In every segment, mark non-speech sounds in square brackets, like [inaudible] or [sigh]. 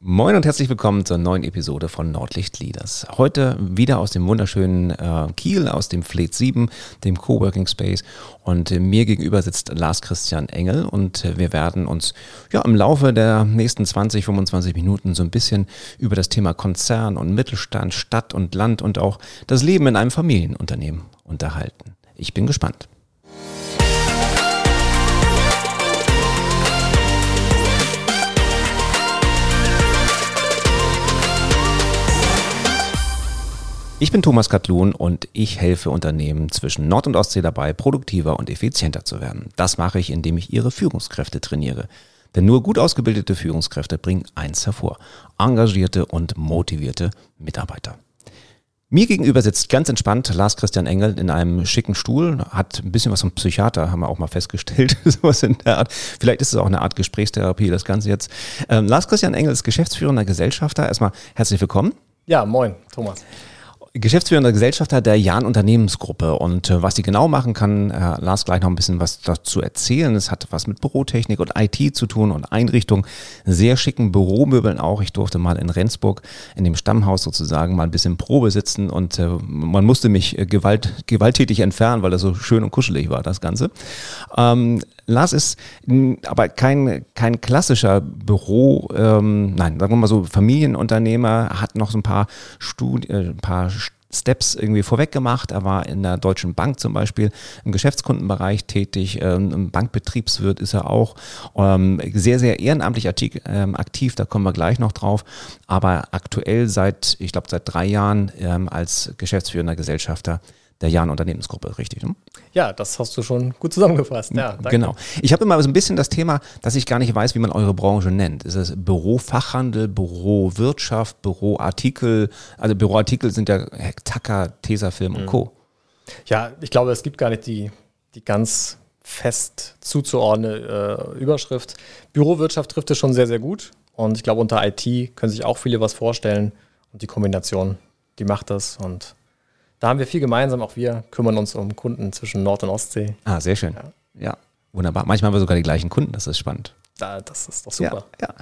Moin und herzlich willkommen zur neuen Episode von Nordlicht Leaders. Heute wieder aus dem wunderschönen äh, Kiel, aus dem Fleet 7, dem Coworking Space. Und äh, mir gegenüber sitzt Lars Christian Engel und äh, wir werden uns ja im Laufe der nächsten 20, 25 Minuten so ein bisschen über das Thema Konzern und Mittelstand, Stadt und Land und auch das Leben in einem Familienunternehmen unterhalten. Ich bin gespannt. Ich bin Thomas Katlun und ich helfe Unternehmen zwischen Nord- und Ostsee dabei, produktiver und effizienter zu werden. Das mache ich, indem ich ihre Führungskräfte trainiere. Denn nur gut ausgebildete Führungskräfte bringen eins hervor. Engagierte und motivierte Mitarbeiter. Mir gegenüber sitzt ganz entspannt Lars Christian Engel in einem schicken Stuhl, hat ein bisschen was vom Psychiater, haben wir auch mal festgestellt, [laughs] sowas in der Art. Vielleicht ist es auch eine Art Gesprächstherapie, das Ganze jetzt. Ähm, Lars Christian Engel ist geschäftsführender Gesellschafter. Erstmal herzlich willkommen. Ja, moin, Thomas. Geschäftsführender Gesellschafter der Jan Unternehmensgruppe. Und äh, was sie genau machen, kann äh, Lars gleich noch ein bisschen was dazu erzählen. Es hat was mit Bürotechnik und IT zu tun und Einrichtung. Sehr schicken Büromöbeln auch. Ich durfte mal in Rendsburg in dem Stammhaus sozusagen mal ein bisschen Probe sitzen und äh, man musste mich äh, gewalt, gewalttätig entfernen, weil das so schön und kuschelig war, das Ganze. Ähm, Lars ist aber kein, kein klassischer Büro, ähm, nein, sagen wir mal so Familienunternehmer, hat noch so ein paar Studien, äh, ein paar Steps irgendwie vorweg gemacht. Er war in der Deutschen Bank zum Beispiel im Geschäftskundenbereich tätig, ähm, Bankbetriebswirt ist er auch ähm, sehr, sehr ehrenamtlich ähm, aktiv, da kommen wir gleich noch drauf. Aber aktuell seit, ich glaube, seit drei Jahren ähm, als geschäftsführender Gesellschafter der Jan Unternehmensgruppe, richtig? Ne? Ja, das hast du schon gut zusammengefasst. Ja, danke. Genau. Ich habe immer so ein bisschen das Thema, dass ich gar nicht weiß, wie man eure Branche nennt. Ist es Bürofachhandel, Bürowirtschaft, Büroartikel? Also Büroartikel sind ja Tacker, Tesafilm und mhm. Co. Ja, ich glaube, es gibt gar nicht die, die ganz fest zuzuordnende äh, Überschrift. Bürowirtschaft trifft es schon sehr, sehr gut. Und ich glaube, unter IT können sich auch viele was vorstellen. Und die Kombination, die macht das. Und da haben wir viel gemeinsam. Auch wir kümmern uns um Kunden zwischen Nord- und Ostsee. Ah, sehr schön. Ja. ja. Wunderbar. Manchmal haben wir sogar die gleichen Kunden. Das ist spannend. Da, das ist doch super. Ja, ja.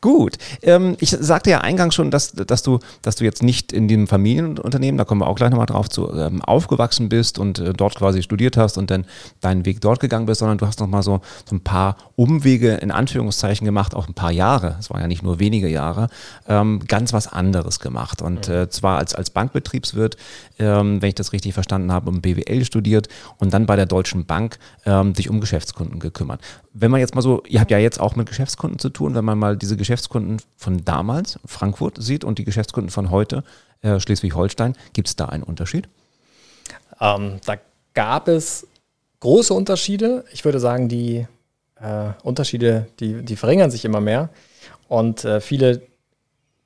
Gut. Ähm, ich sagte ja eingangs schon, dass, dass, du, dass du jetzt nicht in dem Familienunternehmen, da kommen wir auch gleich nochmal drauf zu, ähm, aufgewachsen bist und äh, dort quasi studiert hast und dann deinen Weg dort gegangen bist, sondern du hast nochmal so, so ein paar Umwege in Anführungszeichen gemacht, auch ein paar Jahre, es waren ja nicht nur wenige Jahre, ähm, ganz was anderes gemacht. Und äh, zwar als, als Bankbetriebswirt, ähm, wenn ich das richtig verstanden habe, um BWL studiert und dann bei der Deutschen Bank ähm, sich um Geschäftskunden gekümmert. Wenn man jetzt mal so, ihr habt ja jetzt jetzt auch mit Geschäftskunden zu tun, wenn man mal diese Geschäftskunden von damals, Frankfurt, sieht und die Geschäftskunden von heute, äh, Schleswig-Holstein. Gibt es da einen Unterschied? Ähm, da gab es große Unterschiede. Ich würde sagen, die äh, Unterschiede, die, die verringern sich immer mehr. Und äh, viele,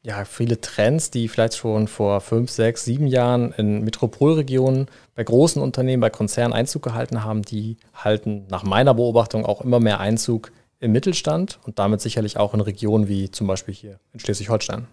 ja, viele Trends, die vielleicht schon vor fünf, sechs, sieben Jahren in Metropolregionen bei großen Unternehmen, bei Konzernen Einzug gehalten haben, die halten nach meiner Beobachtung auch immer mehr Einzug im Mittelstand und damit sicherlich auch in Regionen wie zum Beispiel hier in Schleswig-Holstein.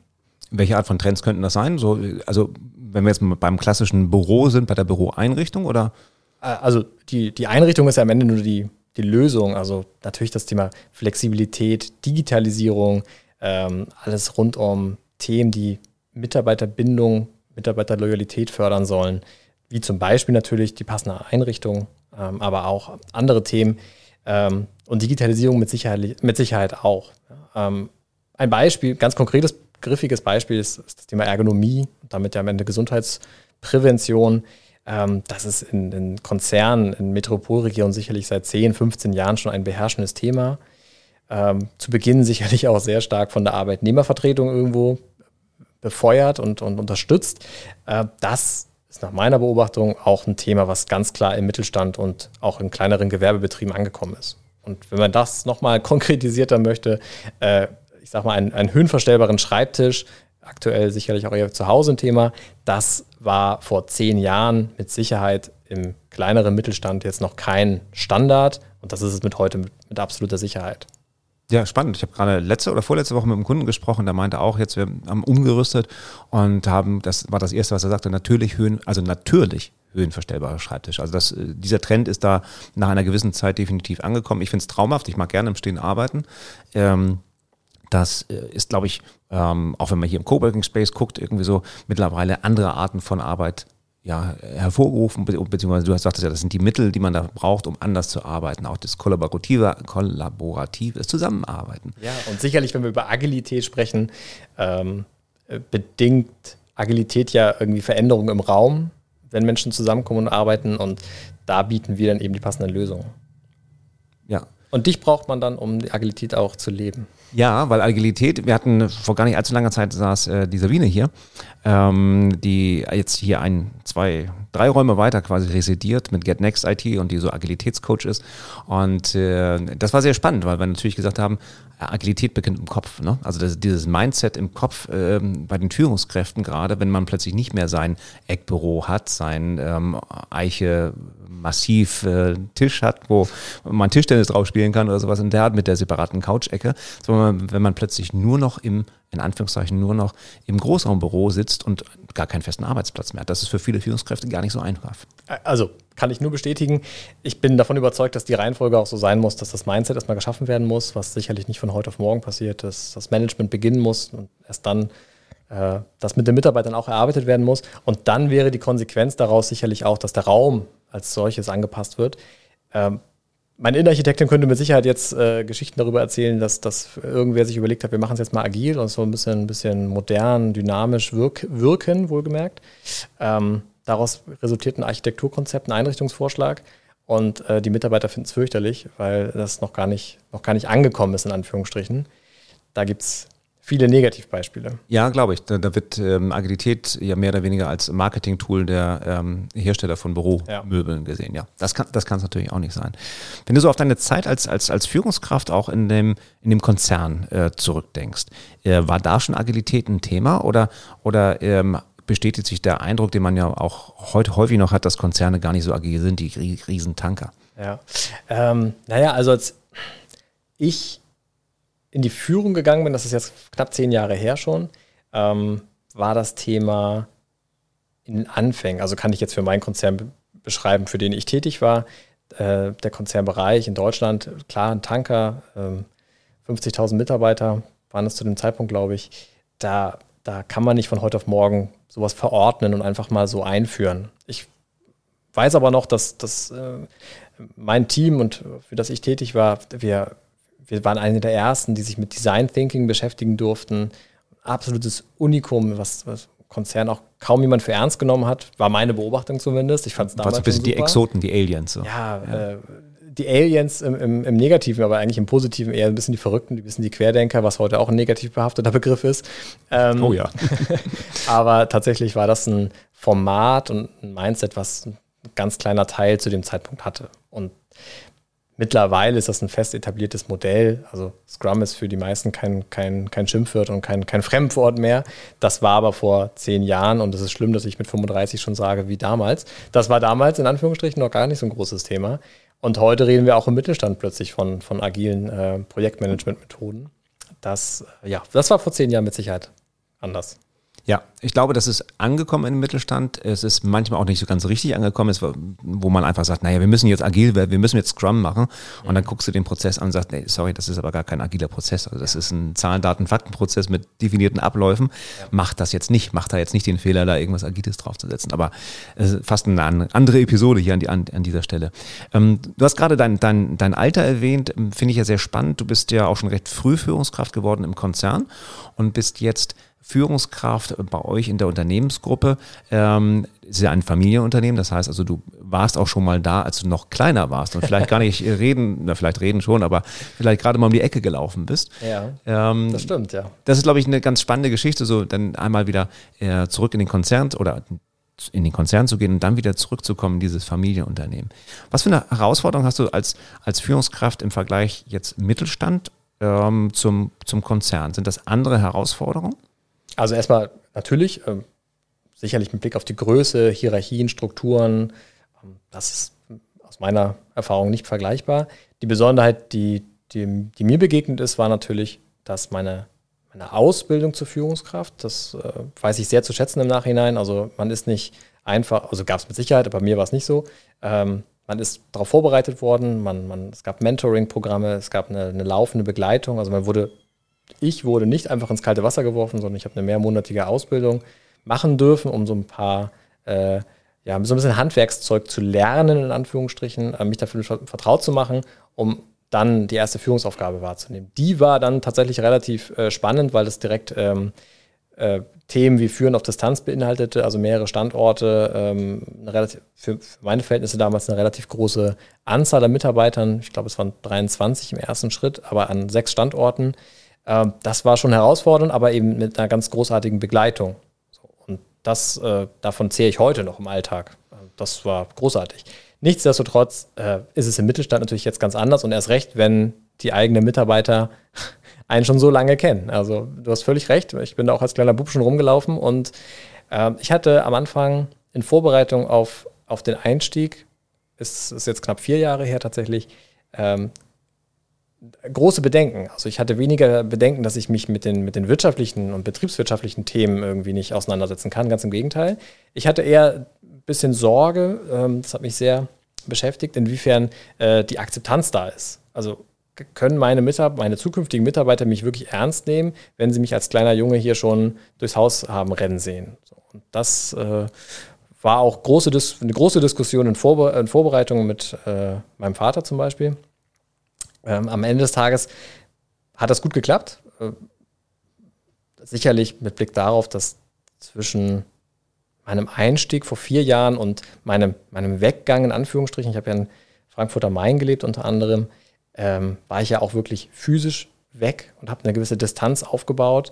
Welche Art von Trends könnten das sein? So, also wenn wir jetzt beim klassischen Büro sind, bei der Büroeinrichtung oder? Äh, also die, die Einrichtung ist ja am Ende nur die, die Lösung. Also natürlich das Thema Flexibilität, Digitalisierung, ähm, alles rund um Themen, die Mitarbeiterbindung, Mitarbeiterloyalität fördern sollen, wie zum Beispiel natürlich die passende Einrichtung, ähm, aber auch andere Themen, ähm, und Digitalisierung mit Sicherheit, mit Sicherheit auch. Ähm, ein Beispiel, ganz konkretes, griffiges Beispiel ist, ist, das Thema Ergonomie damit ja am Ende Gesundheitsprävention. Ähm, das ist in, in, Konzernen, in Metropolregionen sicherlich seit 10, 15 Jahren schon ein beherrschendes Thema. Ähm, zu Beginn sicherlich auch sehr stark von der Arbeitnehmervertretung irgendwo befeuert und, und unterstützt. Äh, das ist nach meiner Beobachtung auch ein Thema, was ganz klar im Mittelstand und auch in kleineren Gewerbebetrieben angekommen ist. Und wenn man das nochmal [laughs] konkretisierter möchte, äh, ich sag mal, einen, einen höhenverstellbaren Schreibtisch, aktuell sicherlich auch eher zu Hause ein Thema, das war vor zehn Jahren mit Sicherheit im kleineren Mittelstand jetzt noch kein Standard und das ist es mit heute mit, mit absoluter Sicherheit. Ja, spannend. Ich habe gerade letzte oder vorletzte Woche mit einem Kunden gesprochen, der meinte auch, jetzt wir haben umgerüstet und haben, das war das erste, was er sagte, natürlich Höhen, also natürlich höhenverstellbarer Schreibtisch. Also das, äh, dieser Trend ist da nach einer gewissen Zeit definitiv angekommen. Ich finde es traumhaft, ich mag gerne im Stehen arbeiten. Ähm, das äh, ist, glaube ich, ähm, auch wenn man hier im Coworking Space guckt, irgendwie so mittlerweile andere Arten von Arbeit ja, hervorgerufen, beziehungsweise du hast gesagt, ja, das sind die Mittel, die man da braucht, um anders zu arbeiten. Auch das kollaborative, kollaborative Zusammenarbeiten. Ja, und sicherlich, wenn wir über Agilität sprechen, ähm, bedingt Agilität ja irgendwie Veränderungen im Raum, wenn Menschen zusammenkommen und arbeiten. Und da bieten wir dann eben die passenden Lösungen. Ja. Und dich braucht man dann, um die Agilität auch zu leben. Ja, weil Agilität, wir hatten vor gar nicht allzu langer Zeit saß äh, die Sabine hier, ähm, die jetzt hier ein, zwei, drei Räume weiter quasi residiert mit Get Next IT und die so Agilitätscoach ist. Und äh, das war sehr spannend, weil wir natürlich gesagt haben, Agilität beginnt im Kopf. Ne? Also das, dieses Mindset im Kopf ähm, bei den Führungskräften gerade, wenn man plötzlich nicht mehr sein Eckbüro hat, sein ähm, Eiche massiv äh, Tisch hat, wo man Tischtennis drauf spielen kann oder sowas in der Art mit der separaten Couch-Ecke, sondern wenn man plötzlich nur noch im, in Anführungszeichen, nur noch im Großraumbüro sitzt und gar keinen festen Arbeitsplatz mehr hat. Das ist für viele Führungskräfte gar nicht so einfach. Also kann ich nur bestätigen. Ich bin davon überzeugt, dass die Reihenfolge auch so sein muss, dass das Mindset erstmal geschaffen werden muss, was sicherlich nicht von heute auf morgen passiert, dass das Management beginnen muss und erst dann äh, das mit den Mitarbeitern auch erarbeitet werden muss. Und dann wäre die Konsequenz daraus sicherlich auch, dass der Raum als solches angepasst wird. Ähm, meine Innenarchitektin könnte mit Sicherheit jetzt äh, Geschichten darüber erzählen, dass, dass irgendwer sich überlegt hat, wir machen es jetzt mal agil und so ein bisschen, ein bisschen modern, dynamisch wirk wirken, wohlgemerkt. Ähm, daraus resultiert ein Architekturkonzept, ein Einrichtungsvorschlag. Und äh, die Mitarbeiter finden es fürchterlich, weil das noch gar nicht, noch gar nicht angekommen ist, in Anführungsstrichen. Da gibt es viele Negativbeispiele. Ja, glaube ich. Da, da wird ähm, Agilität ja mehr oder weniger als Marketing-Tool der ähm, Hersteller von Büromöbeln ja. gesehen. Ja, das kann das kann es natürlich auch nicht sein. Wenn du so auf deine Zeit als, als, als Führungskraft auch in dem, in dem Konzern äh, zurückdenkst, äh, war da schon Agilität ein Thema oder, oder ähm, bestätigt sich der Eindruck, den man ja auch heute häufig noch hat, dass Konzerne gar nicht so agil sind, die Riesentanker? Ja, ähm, naja, also als ich in die Führung gegangen bin, das ist jetzt knapp zehn Jahre her schon, ähm, war das Thema in den Anfängen, also kann ich jetzt für meinen Konzern beschreiben, für den ich tätig war, äh, der Konzernbereich in Deutschland, klar, ein Tanker, ähm, 50.000 Mitarbeiter waren es zu dem Zeitpunkt, glaube ich, da, da kann man nicht von heute auf morgen sowas verordnen und einfach mal so einführen. Ich weiß aber noch, dass, dass äh, mein Team und für das ich tätig war, wir wir waren eine der ersten, die sich mit Design Thinking beschäftigen durften. Absolutes Unikum, was, was Konzern auch kaum jemand für ernst genommen hat, war meine Beobachtung zumindest. Ich fand es damals. Was ein bisschen die Exoten, die Aliens. So. Ja, ja. Äh, die Aliens im, im, im, Negativen, aber eigentlich im Positiven eher ein bisschen die Verrückten, ein bisschen die Querdenker, was heute auch ein negativ behafteter Begriff ist. Ähm, oh ja. [laughs] aber tatsächlich war das ein Format und ein Mindset, was ein ganz kleiner Teil zu dem Zeitpunkt hatte. Und Mittlerweile ist das ein fest etabliertes Modell. Also Scrum ist für die meisten kein, kein, kein Schimpfwort und kein, kein Fremdwort mehr. Das war aber vor zehn Jahren und es ist schlimm, dass ich mit 35 schon sage wie damals. Das war damals in Anführungsstrichen noch gar nicht so ein großes Thema. Und heute reden wir auch im Mittelstand plötzlich von, von agilen äh, Projektmanagement-Methoden. Das, ja, das war vor zehn Jahren mit Sicherheit anders. Ja, ich glaube, das ist angekommen im Mittelstand. Es ist manchmal auch nicht so ganz richtig angekommen, wo man einfach sagt, naja, wir müssen jetzt agil werden, wir müssen jetzt Scrum machen. Und dann guckst du den Prozess an und sagst, nee, sorry, das ist aber gar kein agiler Prozess. Also das ist ein Zahlen, Daten, Faktenprozess mit definierten Abläufen. Ja. Macht das jetzt nicht, macht da jetzt nicht den Fehler, da irgendwas Agiles draufzusetzen. Aber es ist fast eine andere Episode hier an, die, an, an dieser Stelle. Ähm, du hast gerade dein, dein, dein Alter erwähnt, finde ich ja sehr spannend. Du bist ja auch schon recht früh Führungskraft geworden im Konzern und bist jetzt Führungskraft bei euch in der Unternehmensgruppe. Ähm, ist ja ein Familienunternehmen, das heißt also, du warst auch schon mal da, als du noch kleiner warst und vielleicht gar nicht [laughs] reden, na, vielleicht reden schon, aber vielleicht gerade mal um die Ecke gelaufen bist. Ja, ähm, das stimmt, ja. Das ist, glaube ich, eine ganz spannende Geschichte, so dann einmal wieder äh, zurück in den Konzern oder in den Konzern zu gehen und dann wieder zurückzukommen in dieses Familienunternehmen. Was für eine Herausforderung hast du als, als Führungskraft im Vergleich jetzt Mittelstand ähm, zum, zum Konzern? Sind das andere Herausforderungen? Also erstmal natürlich, ähm, sicherlich mit Blick auf die Größe, Hierarchien, Strukturen, ähm, das ist aus meiner Erfahrung nicht vergleichbar. Die Besonderheit, die, die, die mir begegnet ist, war natürlich, dass meine, meine Ausbildung zur Führungskraft, das äh, weiß ich sehr zu schätzen im Nachhinein. Also man ist nicht einfach, also gab es mit Sicherheit, aber bei mir war es nicht so. Ähm, man ist darauf vorbereitet worden, man, man, es gab Mentoring-Programme, es gab eine, eine laufende Begleitung, also man wurde ich wurde nicht einfach ins kalte Wasser geworfen, sondern ich habe eine mehrmonatige Ausbildung machen dürfen, um so ein paar, äh, ja, so ein bisschen Handwerkszeug zu lernen, in Anführungsstrichen, äh, mich dafür vertraut zu machen, um dann die erste Führungsaufgabe wahrzunehmen. Die war dann tatsächlich relativ äh, spannend, weil das direkt ähm, äh, Themen wie Führen auf Distanz beinhaltete, also mehrere Standorte, ähm, relativ, für, für, meine Verhältnisse damals eine relativ große Anzahl an Mitarbeitern. Ich glaube, es waren 23 im ersten Schritt, aber an sechs Standorten. Ähm, das war schon herausfordernd, aber eben mit einer ganz großartigen Begleitung. Und das, äh, davon zähle ich heute noch im Alltag. Das war großartig. Nichtsdestotrotz äh, ist es im Mittelstand natürlich jetzt ganz anders und erst recht, wenn die eigenen Mitarbeiter [laughs] einen schon so lange kennen. Also du hast völlig recht. Ich bin da auch als kleiner Bub schon rumgelaufen und äh, ich hatte am Anfang in Vorbereitung auf, auf den Einstieg, ist, ist jetzt knapp vier Jahre her tatsächlich, ähm, große Bedenken. Also ich hatte weniger Bedenken, dass ich mich mit den, mit den wirtschaftlichen und betriebswirtschaftlichen Themen irgendwie nicht auseinandersetzen kann. Ganz im Gegenteil. Ich hatte eher ein bisschen Sorge, ähm, das hat mich sehr beschäftigt, inwiefern äh, die Akzeptanz da ist. Also können meine, Mitab meine zukünftigen Mitarbeiter mich wirklich ernst nehmen, wenn sie mich als kleiner Junge hier schon durchs Haus haben rennen sehen. So, und das äh, war auch große eine große Diskussion in, Vorbe in Vorbereitung mit äh, meinem Vater zum Beispiel. Ähm, am Ende des Tages hat das gut geklappt. Äh, sicherlich mit Blick darauf, dass zwischen meinem Einstieg vor vier Jahren und meinem, meinem Weggang in Anführungsstrichen, ich habe ja in Frankfurt am Main gelebt unter anderem, ähm, war ich ja auch wirklich physisch weg und habe eine gewisse Distanz aufgebaut.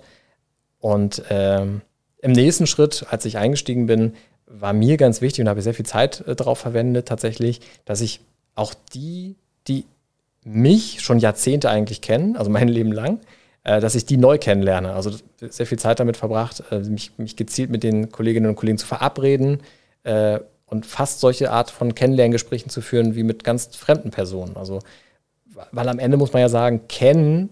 Und ähm, im nächsten Schritt, als ich eingestiegen bin, war mir ganz wichtig und habe sehr viel Zeit äh, darauf verwendet, tatsächlich, dass ich auch die, die mich schon Jahrzehnte eigentlich kennen, also mein [laughs] Leben lang, äh, dass ich die neu kennenlerne. Also sehr viel Zeit damit verbracht, äh, mich, mich, gezielt mit den Kolleginnen und Kollegen zu verabreden äh, und fast solche Art von Kennenlerngesprächen zu führen wie mit ganz fremden Personen. Also weil am Ende muss man ja sagen, kennen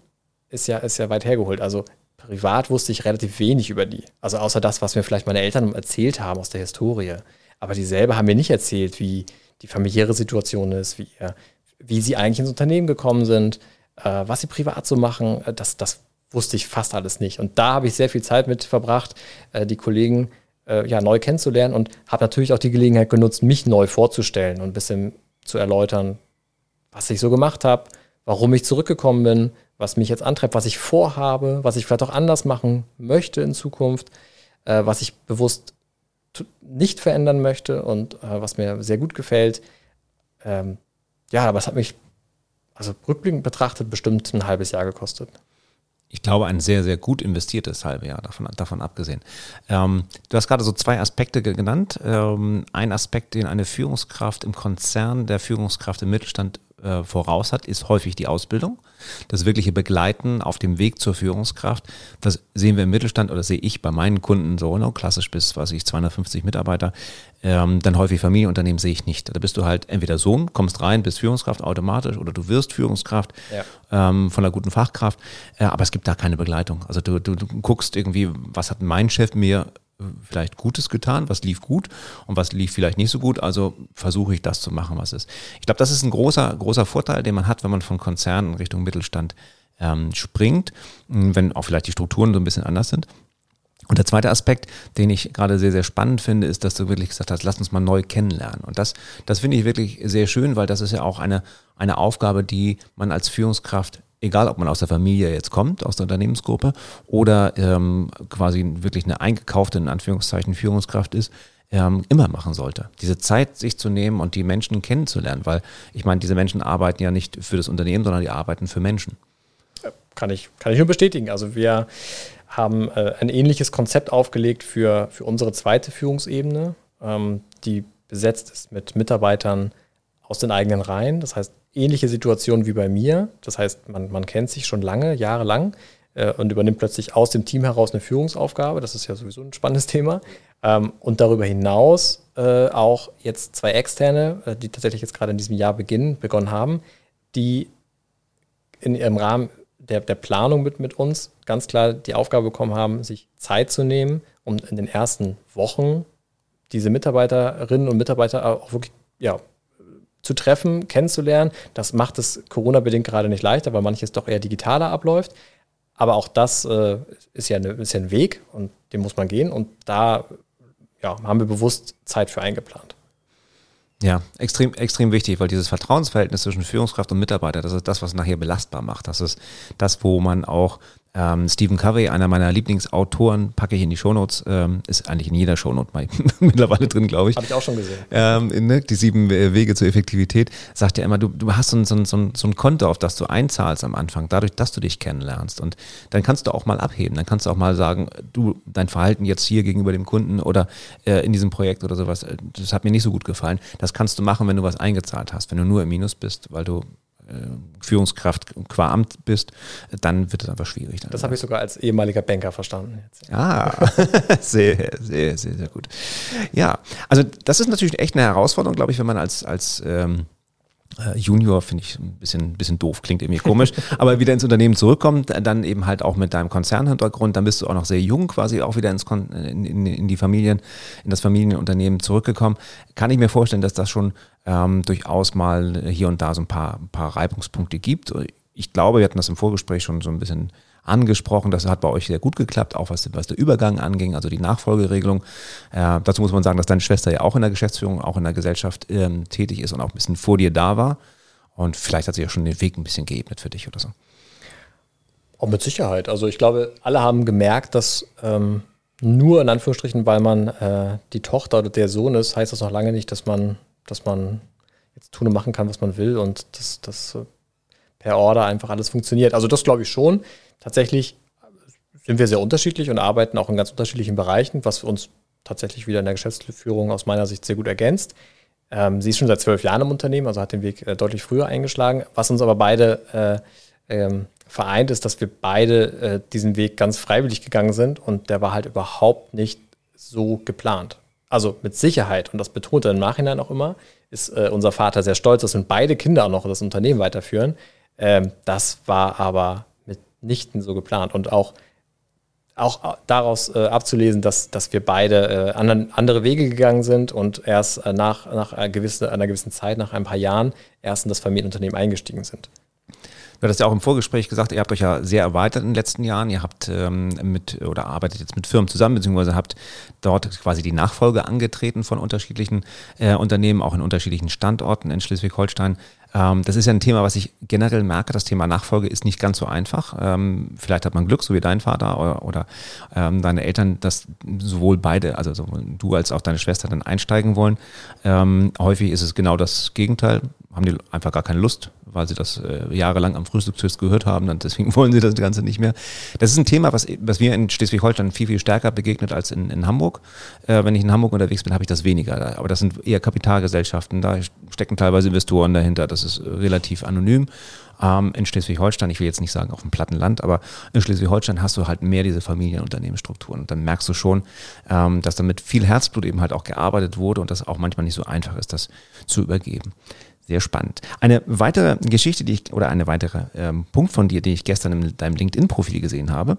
ist ja, ist ja weit hergeholt. Also privat wusste ich relativ wenig über die. Also außer das, was mir vielleicht meine Eltern erzählt haben aus der Historie. Aber die selber haben mir nicht erzählt, wie die familiäre Situation ist, wie, wie sie eigentlich ins Unternehmen gekommen sind, äh, was sie privat so machen. Äh, das, das wusste ich fast alles nicht. Und da habe ich sehr viel Zeit mit verbracht, äh, die Kollegen ja, neu kennenzulernen und habe natürlich auch die Gelegenheit genutzt, mich neu vorzustellen und ein bisschen zu erläutern, was ich so gemacht habe, warum ich zurückgekommen bin, was mich jetzt antreibt, was ich vorhabe, was ich vielleicht auch anders machen möchte in Zukunft, äh, was ich bewusst nicht verändern möchte und äh, was mir sehr gut gefällt. Ähm, ja, aber es hat mich, also rückblickend betrachtet, bestimmt ein halbes Jahr gekostet. Ich glaube, ein sehr, sehr gut investiertes halbe Jahr, davon, davon abgesehen. Ähm, du hast gerade so zwei Aspekte genannt. Ähm, ein Aspekt, den eine Führungskraft im Konzern der Führungskraft im Mittelstand äh, voraus hat, ist häufig die Ausbildung. Das wirkliche Begleiten auf dem Weg zur Führungskraft. Das sehen wir im Mittelstand oder sehe ich bei meinen Kunden so, ne, klassisch bis, was ich, 250 Mitarbeiter. Ähm, dann häufig Familienunternehmen sehe ich nicht. Da bist du halt entweder Sohn, kommst rein, bist Führungskraft automatisch oder du wirst Führungskraft ja. ähm, von einer guten Fachkraft. Äh, aber es gibt da keine Begleitung. Also du, du, du guckst irgendwie, was hat mein Chef mir vielleicht Gutes getan, was lief gut und was lief vielleicht nicht so gut. Also versuche ich das zu machen, was ist. Ich glaube, das ist ein großer, großer Vorteil, den man hat, wenn man von Konzernen Richtung Mittelstand ähm, springt, wenn auch vielleicht die Strukturen so ein bisschen anders sind. Und der zweite Aspekt, den ich gerade sehr, sehr spannend finde, ist, dass du wirklich gesagt hast, lass uns mal neu kennenlernen. Und das, das finde ich wirklich sehr schön, weil das ist ja auch eine, eine Aufgabe, die man als Führungskraft egal ob man aus der Familie jetzt kommt, aus der Unternehmensgruppe oder ähm, quasi wirklich eine eingekaufte, in Anführungszeichen, Führungskraft ist, ähm, immer machen sollte. Diese Zeit sich zu nehmen und die Menschen kennenzulernen, weil ich meine, diese Menschen arbeiten ja nicht für das Unternehmen, sondern die arbeiten für Menschen. Kann ich, kann ich nur bestätigen. Also wir haben äh, ein ähnliches Konzept aufgelegt für, für unsere zweite Führungsebene, ähm, die besetzt ist mit Mitarbeitern aus den eigenen Reihen. Das heißt, ähnliche Situation wie bei mir. Das heißt, man, man kennt sich schon lange, jahrelang äh, und übernimmt plötzlich aus dem Team heraus eine Führungsaufgabe. Das ist ja sowieso ein spannendes Thema. Ähm, und darüber hinaus äh, auch jetzt zwei externe, äh, die tatsächlich jetzt gerade in diesem Jahr beginnen, begonnen haben, die in ihrem Rahmen der, der Planung mit, mit uns ganz klar die Aufgabe bekommen haben, sich Zeit zu nehmen, um in den ersten Wochen diese Mitarbeiterinnen und Mitarbeiter auch wirklich ja, zu treffen, kennenzulernen. Das macht es Corona-bedingt gerade nicht leichter, weil manches doch eher digitaler abläuft. Aber auch das äh, ist, ja eine, ist ja ein Weg und den muss man gehen. Und da ja, haben wir bewusst Zeit für eingeplant. Ja, extrem, extrem wichtig, weil dieses Vertrauensverhältnis zwischen Führungskraft und Mitarbeiter, das ist das, was nachher belastbar macht. Das ist das, wo man auch ähm, Stephen Covey, einer meiner Lieblingsautoren, packe ich in die Shownotes, ähm, ist eigentlich in jeder Shownote [laughs] mittlerweile drin, glaube ich. Habe ich auch schon gesehen. Ähm, ne, die sieben Wege zur Effektivität, sagt ja immer, du, du hast so ein, so, ein, so, ein, Konto, auf das du einzahlst am Anfang, dadurch, dass du dich kennenlernst. Und dann kannst du auch mal abheben. Dann kannst du auch mal sagen, du, dein Verhalten jetzt hier gegenüber dem Kunden oder äh, in diesem Projekt oder sowas, äh, das hat mir nicht so gut gefallen. Das kannst du machen, wenn du was eingezahlt hast, wenn du nur im Minus bist, weil du Führungskraft qua Amt bist, dann wird es einfach schwierig. Das habe ich sogar als ehemaliger Banker verstanden. Jetzt. Ah, [laughs] sehr, sehr, sehr, sehr gut. Ja, also das ist natürlich echt eine Herausforderung, glaube ich, wenn man als, als ähm, äh, Junior finde ich ein bisschen, bisschen doof, klingt irgendwie komisch, [laughs] aber wieder ins Unternehmen zurückkommt, dann eben halt auch mit deinem Konzernhintergrund, dann bist du auch noch sehr jung quasi auch wieder ins Kon in, in, in die Familien, in das Familienunternehmen zurückgekommen. Kann ich mir vorstellen, dass das schon ähm, durchaus mal hier und da so ein paar, ein paar Reibungspunkte gibt. Ich glaube, wir hatten das im Vorgespräch schon so ein bisschen angesprochen. Das hat bei euch sehr gut geklappt, auch was, was der Übergang anging, also die Nachfolgeregelung. Äh, dazu muss man sagen, dass deine Schwester ja auch in der Geschäftsführung, auch in der Gesellschaft ähm, tätig ist und auch ein bisschen vor dir da war. Und vielleicht hat sie ja schon den Weg ein bisschen geebnet für dich oder so. Auch mit Sicherheit. Also ich glaube, alle haben gemerkt, dass ähm, nur in Anführungsstrichen, weil man äh, die Tochter oder der Sohn ist, heißt das noch lange nicht, dass man, dass man jetzt tun und machen kann, was man will und dass das äh, per Order einfach alles funktioniert. Also das glaube ich schon. Tatsächlich sind wir sehr unterschiedlich und arbeiten auch in ganz unterschiedlichen Bereichen, was uns tatsächlich wieder in der Geschäftsführung aus meiner Sicht sehr gut ergänzt. Ähm, sie ist schon seit zwölf Jahren im Unternehmen, also hat den Weg äh, deutlich früher eingeschlagen. Was uns aber beide äh, ähm, vereint, ist, dass wir beide äh, diesen Weg ganz freiwillig gegangen sind und der war halt überhaupt nicht so geplant. Also mit Sicherheit, und das betont er im Nachhinein auch immer, ist äh, unser Vater sehr stolz, dass wir beide Kinder auch noch das Unternehmen weiterführen. Ähm, das war aber mitnichten so geplant. Und auch, auch daraus äh, abzulesen, dass, dass wir beide äh, anderen, andere Wege gegangen sind und erst äh, nach, nach einer, gewissen, einer gewissen Zeit, nach ein paar Jahren, erst in das Familienunternehmen eingestiegen sind. Du hattest ja auch im Vorgespräch gesagt, ihr habt euch ja sehr erweitert in den letzten Jahren. Ihr habt ähm, mit oder arbeitet jetzt mit Firmen zusammen, beziehungsweise habt dort quasi die Nachfolge angetreten von unterschiedlichen äh, Unternehmen, auch in unterschiedlichen Standorten in Schleswig-Holstein. Ähm, das ist ja ein Thema, was ich generell merke. Das Thema Nachfolge ist nicht ganz so einfach. Ähm, vielleicht hat man Glück, so wie dein Vater oder, oder ähm, deine Eltern, dass sowohl beide, also sowohl du als auch deine Schwester dann einsteigen wollen. Ähm, häufig ist es genau das Gegenteil. Haben die einfach gar keine Lust, weil sie das äh, jahrelang am Frühstückstisch gehört haben, dann deswegen [laughs] wollen sie das Ganze nicht mehr. Das ist ein Thema, was, was mir in Schleswig-Holstein viel, viel stärker begegnet als in, in Hamburg. Äh, wenn ich in Hamburg unterwegs bin, habe ich das weniger. Aber das sind eher Kapitalgesellschaften, da stecken teilweise Investoren dahinter. Das ist relativ anonym. Ähm, in Schleswig-Holstein, ich will jetzt nicht sagen auf dem platten Land, aber in Schleswig-Holstein hast du halt mehr diese Familienunternehmensstrukturen. Und dann merkst du schon, ähm, dass da mit viel Herzblut eben halt auch gearbeitet wurde und das auch manchmal nicht so einfach ist, das zu übergeben. Sehr spannend. Eine weitere Geschichte, die ich, oder eine weitere ähm, Punkt von dir, den ich gestern in deinem LinkedIn-Profil gesehen habe,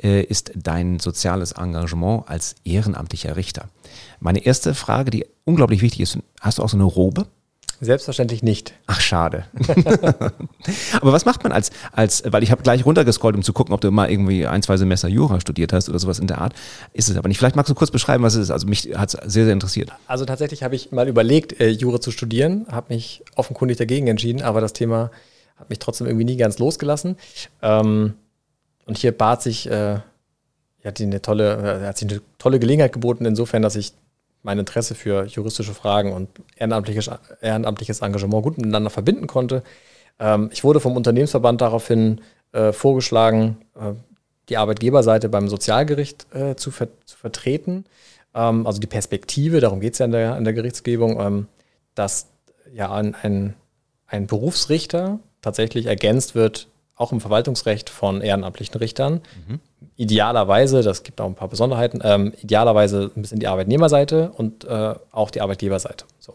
äh, ist dein soziales Engagement als ehrenamtlicher Richter. Meine erste Frage, die unglaublich wichtig ist, hast du auch so eine Robe? Selbstverständlich nicht. Ach, schade. [laughs] aber was macht man als, als weil ich habe gleich runtergescrollt, um zu gucken, ob du mal irgendwie ein, zwei Semester Jura studiert hast oder sowas in der Art. Ist es aber nicht. Vielleicht magst du kurz beschreiben, was es ist. Also mich hat es sehr, sehr interessiert. Also tatsächlich habe ich mal überlegt, äh, Jura zu studieren, habe mich offenkundig dagegen entschieden, aber das Thema hat mich trotzdem irgendwie nie ganz losgelassen. Ähm, und hier bat sich, äh, hat, eine tolle, hat sich eine tolle Gelegenheit geboten, insofern, dass ich mein Interesse für juristische Fragen und ehrenamtliches, ehrenamtliches Engagement gut miteinander verbinden konnte. Ähm, ich wurde vom Unternehmensverband daraufhin äh, vorgeschlagen, äh, die Arbeitgeberseite beim Sozialgericht äh, zu, ver zu, vertreten. Ähm, also die Perspektive, darum geht es ja in der, in der Gerichtsgebung, ähm, dass ja ein, ein, ein Berufsrichter tatsächlich ergänzt wird auch im Verwaltungsrecht von ehrenamtlichen Richtern. Mhm. Idealerweise, das gibt auch ein paar Besonderheiten, ähm, idealerweise ein bisschen die Arbeitnehmerseite und äh, auch die Arbeitgeberseite. So.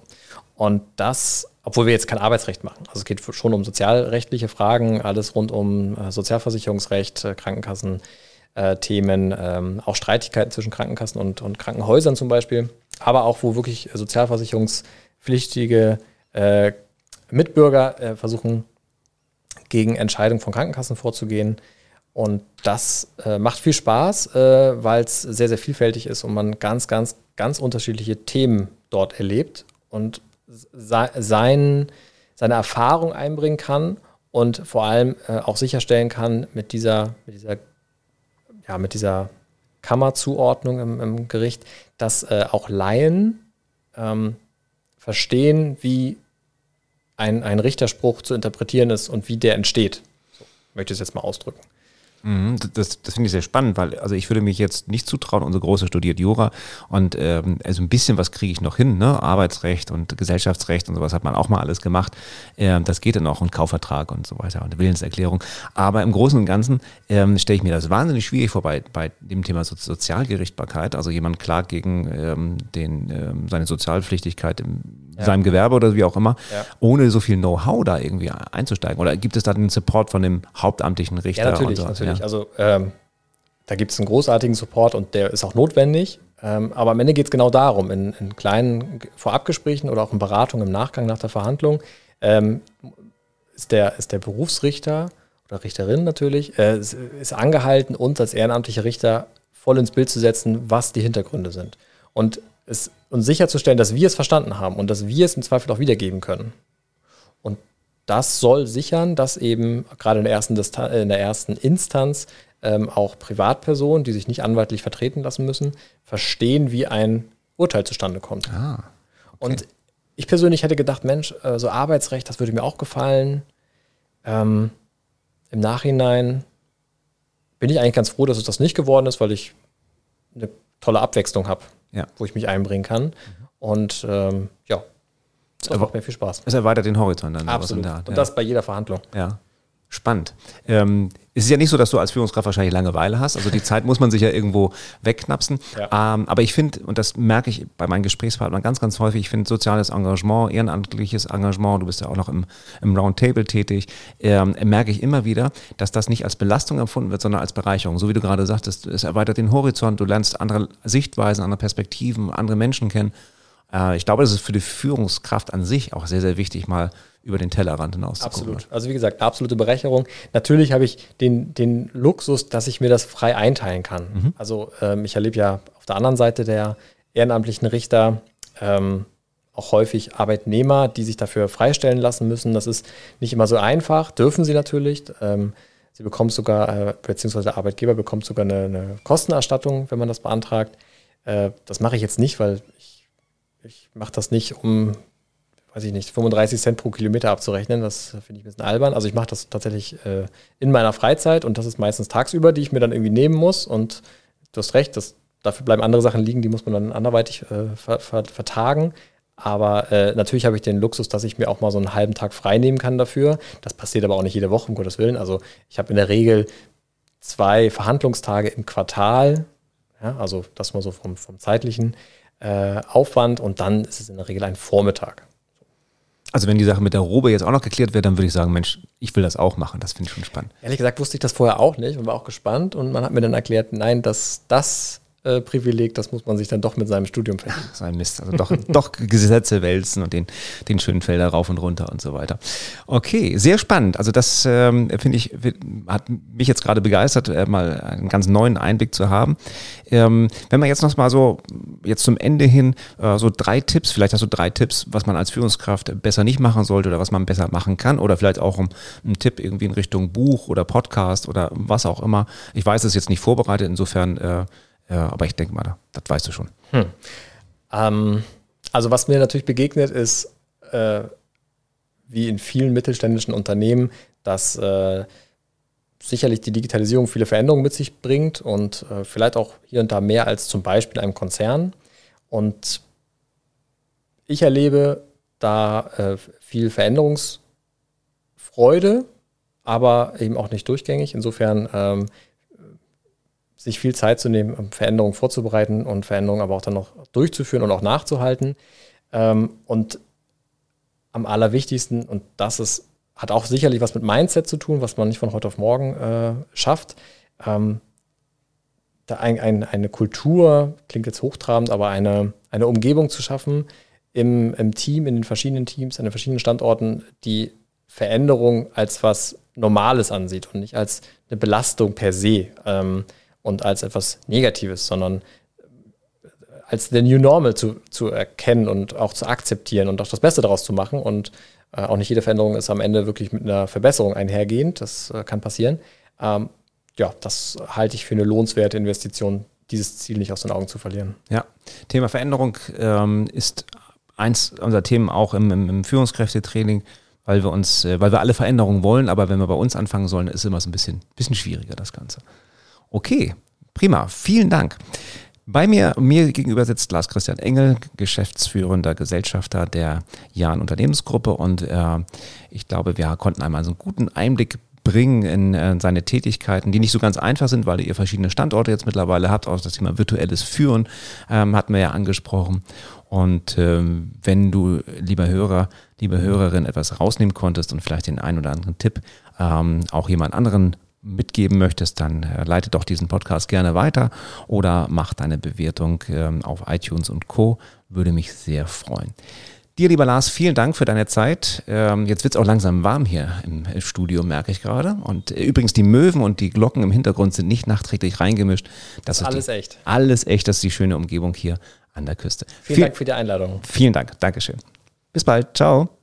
Und das, obwohl wir jetzt kein Arbeitsrecht machen. Also es geht schon um sozialrechtliche Fragen, alles rund um äh, Sozialversicherungsrecht, äh, Krankenkassen. Äh, Themen, ähm, auch Streitigkeiten zwischen Krankenkassen und, und, Krankenhäusern zum Beispiel, aber auch wo wirklich sozialversicherungspflichtige äh, Mitbürger äh, versuchen gegen Entscheidungen von Krankenkassen vorzugehen. Und das äh, macht viel Spaß, äh, weil es sehr, sehr vielfältig ist und man ganz, ganz, ganz unterschiedliche Themen dort erlebt und se sein, seine Erfahrung einbringen kann und vor allem äh, auch sicherstellen kann mit dieser, mit dieser, ja, mit dieser Kammerzuordnung im, im Gericht, dass äh, auch Laien ähm, verstehen, wie ein, ein Richterspruch zu interpretieren ist und wie der entsteht. So möchte ich es jetzt mal ausdrücken. Mhm, das, das finde ich sehr spannend, weil also ich würde mich jetzt nicht zutrauen, unsere Große studiert Jura und ähm, also ein bisschen was kriege ich noch hin, ne? Arbeitsrecht und Gesellschaftsrecht und sowas hat man auch mal alles gemacht. Ähm, das geht dann auch und Kaufvertrag und so weiter und Willenserklärung. Aber im Großen und Ganzen ähm, stelle ich mir das wahnsinnig schwierig vor bei, bei dem Thema so Sozialgerichtbarkeit. Also jemand klagt gegen ähm, den, ähm, seine Sozialpflichtigkeit im ja. seinem Gewerbe oder wie auch immer, ja. ohne so viel Know-how da irgendwie einzusteigen? Oder gibt es da den Support von dem hauptamtlichen Richter? Ja, natürlich, so? natürlich. Also ähm, da gibt es einen großartigen Support und der ist auch notwendig. Ähm, aber am Ende geht es genau darum, in, in, kleinen Vorabgesprächen oder auch in Beratungen im Nachgang nach der Verhandlung, ähm, ist, der, ist der Berufsrichter oder Richterin natürlich, äh, ist angehalten, uns als ehrenamtliche Richter voll ins Bild zu setzen, was die Hintergründe sind. Und es, und sicherzustellen, dass wir es verstanden haben und dass wir es im Zweifel auch wiedergeben können. Und das soll sichern, dass eben gerade in der ersten, in der ersten Instanz ähm, auch Privatpersonen, die sich nicht anwaltlich vertreten lassen müssen, verstehen, wie ein Urteil zustande kommt. Ah, okay. Und ich persönlich hätte gedacht, Mensch, äh, so Arbeitsrecht, das würde mir auch gefallen. Ähm, Im Nachhinein bin ich eigentlich ganz froh, dass es das nicht geworden ist, weil ich eine tolle Abwechslung habe ja. wo ich mich einbringen kann. Mhm. Und ähm, ja, das macht mir viel Spaß. Es erweitert den Horizont dann. Absolut. Und das bei jeder Verhandlung. Ja. Spannend. Ähm, es ist ja nicht so, dass du als Führungskraft wahrscheinlich Langeweile hast. Also die Zeit muss man sich ja irgendwo wegknapsen. Ja. Ähm, aber ich finde, und das merke ich bei meinen Gesprächspartnern ganz, ganz häufig, ich finde soziales Engagement, ehrenamtliches Engagement, du bist ja auch noch im, im Roundtable tätig, ähm, merke ich immer wieder, dass das nicht als Belastung empfunden wird, sondern als Bereicherung. So wie du gerade sagtest, es erweitert den Horizont, du lernst andere Sichtweisen, andere Perspektiven, andere Menschen kennen. Äh, ich glaube, das ist für die Führungskraft an sich auch sehr, sehr wichtig, mal über den Tellerrand hinaus Absolut. Also wie gesagt, absolute Bereicherung. Natürlich habe ich den, den Luxus, dass ich mir das frei einteilen kann. Mhm. Also ähm, ich erlebe ja auf der anderen Seite der ehrenamtlichen Richter ähm, auch häufig Arbeitnehmer, die sich dafür freistellen lassen müssen. Das ist nicht immer so einfach, dürfen sie natürlich. Ähm, sie bekommt sogar, äh, beziehungsweise der Arbeitgeber bekommt sogar eine, eine Kostenerstattung, wenn man das beantragt. Äh, das mache ich jetzt nicht, weil ich, ich mache das nicht, um weiß ich nicht, 35 Cent pro Kilometer abzurechnen. Das finde ich ein bisschen albern. Also ich mache das tatsächlich äh, in meiner Freizeit und das ist meistens tagsüber, die ich mir dann irgendwie nehmen muss. Und du hast recht, das, dafür bleiben andere Sachen liegen, die muss man dann anderweitig äh, ver, ver, vertagen. Aber äh, natürlich habe ich den Luxus, dass ich mir auch mal so einen halben Tag frei nehmen kann dafür. Das passiert aber auch nicht jede Woche, um Gottes Willen. Also ich habe in der Regel zwei Verhandlungstage im Quartal. Ja, also das mal so vom, vom zeitlichen äh, Aufwand und dann ist es in der Regel ein Vormittag. Also wenn die Sache mit der Robe jetzt auch noch geklärt wird, dann würde ich sagen, Mensch, ich will das auch machen. Das finde ich schon spannend. Ehrlich gesagt wusste ich das vorher auch nicht und war auch gespannt. Und man hat mir dann erklärt, nein, dass das äh, Privileg, das muss man sich dann doch mit seinem Studium verdienen. [laughs] So ein Mist. Also doch, doch Gesetze wälzen und den, den schönen Felder rauf und runter und so weiter. Okay, sehr spannend. Also das ähm, finde ich, hat mich jetzt gerade begeistert, äh, mal einen ganz neuen Einblick zu haben. Ähm, wenn man jetzt noch mal so, jetzt zum Ende hin, äh, so drei Tipps, vielleicht hast du drei Tipps, was man als Führungskraft besser nicht machen sollte oder was man besser machen kann oder vielleicht auch um, einen Tipp irgendwie in Richtung Buch oder Podcast oder was auch immer. Ich weiß es jetzt nicht vorbereitet, insofern äh, ja, aber ich denke mal, das weißt du schon. Hm. Ähm, also was mir natürlich begegnet ist, äh, wie in vielen mittelständischen Unternehmen, dass äh, sicherlich die Digitalisierung viele Veränderungen mit sich bringt und äh, vielleicht auch hier und da mehr als zum Beispiel einem Konzern. Und ich erlebe da äh, viel Veränderungsfreude, aber eben auch nicht durchgängig. Insofern ähm, sich viel Zeit zu nehmen, Veränderungen vorzubereiten und Veränderungen aber auch dann noch durchzuführen und auch nachzuhalten. Ähm, und am allerwichtigsten, und das ist, hat auch sicherlich was mit Mindset zu tun, was man nicht von heute auf morgen äh, schafft, ähm, da ein, ein, eine Kultur, klingt jetzt hochtrabend, aber eine, eine Umgebung zu schaffen im, im Team, in den verschiedenen Teams, an den verschiedenen Standorten, die Veränderung als was Normales ansieht und nicht als eine Belastung per se ähm, und als etwas Negatives, sondern als the new normal zu, zu erkennen und auch zu akzeptieren und auch das Beste daraus zu machen. Und äh, auch nicht jede Veränderung ist am Ende wirklich mit einer Verbesserung einhergehend. Das äh, kann passieren. Ähm, ja, das halte ich für eine lohnenswerte Investition, dieses Ziel nicht aus den Augen zu verlieren. Ja, Thema Veränderung ähm, ist eins unserer Themen auch im, im, im Führungskräftetraining, weil wir uns, äh, weil wir alle Veränderungen wollen, aber wenn wir bei uns anfangen sollen, ist immer so ein bisschen, bisschen schwieriger das Ganze. Okay, prima, vielen Dank. Bei mir, mir gegenüber sitzt Lars Christian Engel, geschäftsführender Gesellschafter der Jahn Unternehmensgruppe und äh, ich glaube, wir konnten einmal so einen guten Einblick bringen in äh, seine Tätigkeiten, die nicht so ganz einfach sind, weil ihr verschiedene Standorte jetzt mittlerweile habt. Auch das Thema virtuelles Führen ähm, hatten wir ja angesprochen. Und ähm, wenn du, lieber Hörer, liebe Hörerin, etwas rausnehmen konntest und vielleicht den einen oder anderen Tipp ähm, auch jemand anderen mitgeben möchtest, dann äh, leite doch diesen Podcast gerne weiter oder mach deine Bewertung ähm, auf iTunes und Co. Würde mich sehr freuen. Dir, lieber Lars, vielen Dank für deine Zeit. Ähm, jetzt wird es auch langsam warm hier im Studio, merke ich gerade. Und äh, übrigens, die Möwen und die Glocken im Hintergrund sind nicht nachträglich reingemischt. Das, das ist alles die, echt. Alles echt. Das ist die schöne Umgebung hier an der Küste. Vielen Viel, Dank für die Einladung. Vielen Dank. Dankeschön. Bis bald. Ciao.